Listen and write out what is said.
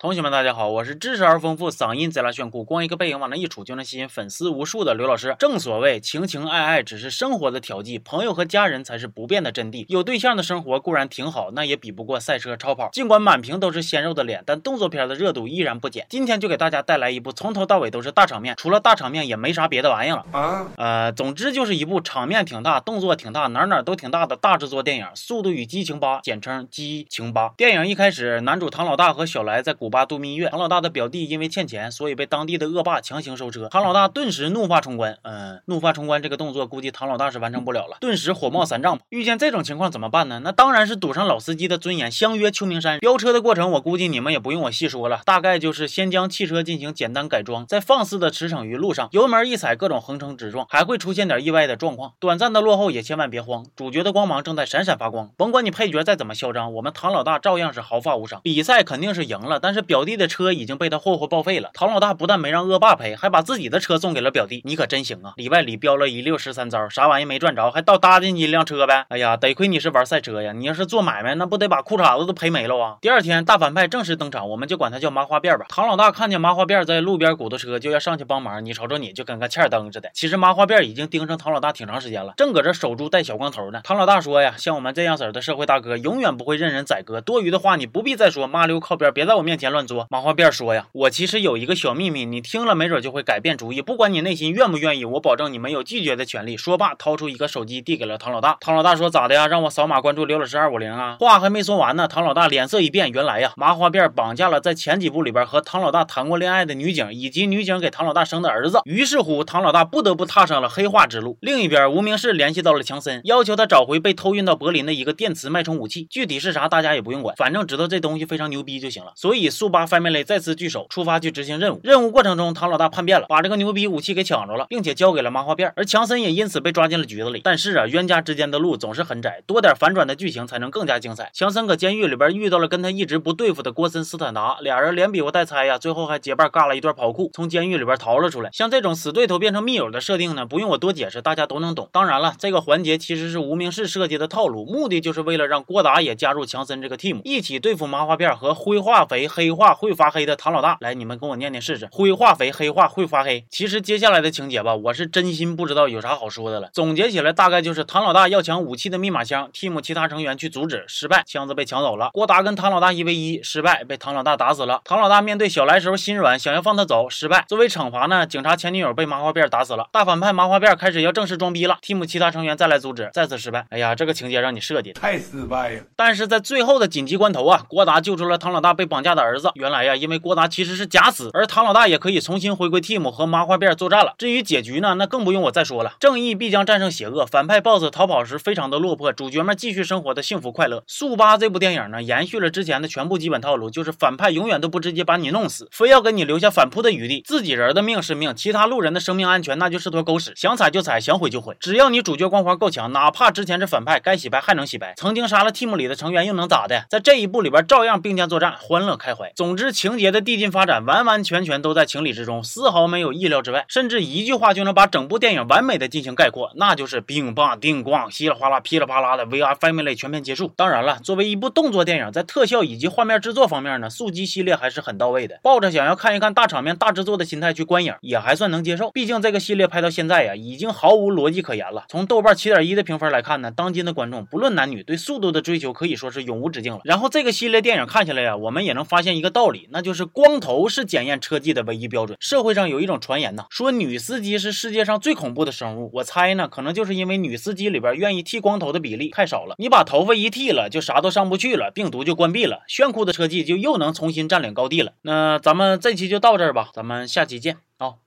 同学们，大家好，我是知识而丰富，嗓音贼拉炫酷，光一个背影往那一杵就能吸引粉丝无数的刘老师。正所谓情情爱爱只是生活的调剂，朋友和家人才是不变的真谛。有对象的生活固然挺好，那也比不过赛车超跑。尽管满屏都是鲜肉的脸，但动作片的热度依然不减。今天就给大家带来一部从头到尾都是大场面，除了大场面也没啥别的玩意了啊。呃，总之就是一部场面挺大、动作挺大、哪哪都挺大的大制作电影《速度与激情八》，简称激情八。电影一开始，男主唐老大和小来在古。古巴度蜜月，唐老大的表弟因为欠钱，所以被当地的恶霸强行收车。唐老大顿时怒发冲冠，嗯，怒发冲冠这个动作估计唐老大是完成不了了，顿时火冒三丈。遇见这种情况怎么办呢？那当然是赌上老司机的尊严，相约秋名山。飙车的过程我估计你们也不用我细说了，大概就是先将汽车进行简单改装，再放肆的驰骋于路上，油门一踩，各种横冲直撞，还会出现点意外的状况。短暂的落后也千万别慌，主角的光芒正在闪闪发光。甭管你配角再怎么嚣张，我们唐老大照样是毫发无伤。比赛肯定是赢了，但是这表弟的车。已经被他霍霍报废了。唐老大不但没让恶霸赔，还把自己的车送给了表弟。你可真行啊！里外里飙了一溜十三招，啥玩意没赚着，还倒搭进去一辆车呗。哎呀，得亏你是玩赛车呀！你要是做买卖，那不得把裤衩子都赔没了啊！第二天，大反派正式登场，我们就管他叫麻花辫吧。唐老大看见麻花辫在路边鼓捣车，就要上去帮忙。你瞅瞅你，就跟个欠灯似的。其实麻花辫已经盯上唐老大挺长时间了，正搁这守住带小光头呢。唐老大说呀，像我们这样式的社会大哥，永远不会任人宰割。多余的话你不必再说，麻溜靠边，别在我面前乱作。麻花辫说呀，我其。实有一个小秘密，你听了没准就会改变主意。不管你内心愿不愿意，我保证你没有拒绝的权利。说罢，掏出一个手机递给了唐老大。唐老大说：“咋的呀？让我扫码关注刘老师二五零啊？”话还没说完呢，唐老大脸色一变，原来呀，麻花辫绑架了在前几部里边和唐老大谈过恋爱的女警，以及女警给唐老大生的儿子。于是乎，唐老大不得不踏上了黑化之路。另一边，无名氏联系到了强森，要求他找回被偷运到柏林的一个电磁脉冲武器。具体是啥，大家也不用管，反正知道这东西非常牛逼就行了。所以，速八 family 再次聚首，出发去执行任务。任务过程中，唐老大叛变了，把这个牛逼武器给抢着了，并且交给了麻花辫，而强森也因此被抓进了局子里。但是啊，冤家之间的路总是很窄，多点反转的剧情才能更加精彩。强森搁监狱里边遇到了跟他一直不对付的郭森斯坦达，俩人连比划带猜呀，最后还结伴干了一段跑酷，从监狱里边逃了出来。像这种死对头变成密友的设定呢，不用我多解释，大家都能懂。当然了，这个环节其实是无名氏设计的套路，目的就是为了让郭达也加入强森这个 team，一起对付麻花辫和灰化肥、黑化会发黑的唐老大。来，你们跟我念念试试，灰化肥。黑化会发黑，其实接下来的情节吧，我是真心不知道有啥好说的了。总结起来，大概就是唐老大要抢武器的密码箱，team 其他成员去阻止，失败，箱子被抢走了。郭达跟唐老大一 v 一，失败，被唐老大打死了。唐老大面对小来时候心软，想要放他走，失败。作为惩罚呢，警察前女友被麻花辫打死了。大反派麻花辫开始要正式装逼了，team 其他成员再来阻止，再次失败。哎呀，这个情节让你设计的太失败了。但是在最后的紧急关头啊，郭达救出了唐老大被绑架的儿子。原来呀，因为郭达其实是假死，而唐老大也可以重新回归 team 和。麻花辫作战了。至于结局呢，那更不用我再说了。正义必将战胜邪恶，反派 BOSS 逃跑时非常的落魄，主角们继续生活的幸福快乐。速八这部电影呢，延续了之前的全部基本套路，就是反派永远都不直接把你弄死，非要给你留下反扑的余地。自己人的命是命，其他路人的生命安全那就是坨狗屎，想踩就踩，想毁就毁。只要你主角光环够强，哪怕之前是反派，该洗白还能洗白。曾经杀了 team 里的成员又能咋的？在这一部里边照样并肩作战，欢乐开怀。总之，情节的递进发展完完全全都在情理之中，丝毫没有。意料之外，甚至一句话就能把整部电影完美的进行概括，那就是冰棒叮咣，稀里哗啦，噼里啪啦的 VR Family 全片结束。当然了，作为一部动作电影，在特效以及画面制作方面呢，速激系列还是很到位的。抱着想要看一看大场面、大制作的心态去观影，也还算能接受。毕竟这个系列拍到现在呀，已经毫无逻辑可言了。从豆瓣七点一的评分来看呢，当今的观众不论男女，对速度的追求可以说是永无止境了。然后这个系列电影看起来呀，我们也能发现一个道理，那就是光头是检验车技的唯一标准。社会上有一种。传言呢，说女司机是世界上最恐怖的生物。我猜呢，可能就是因为女司机里边愿意剃光头的比例太少了。你把头发一剃了，就啥都上不去了，病毒就关闭了，炫酷的车技就又能重新占领高地了。那咱们这期就到这儿吧，咱们下期见啊。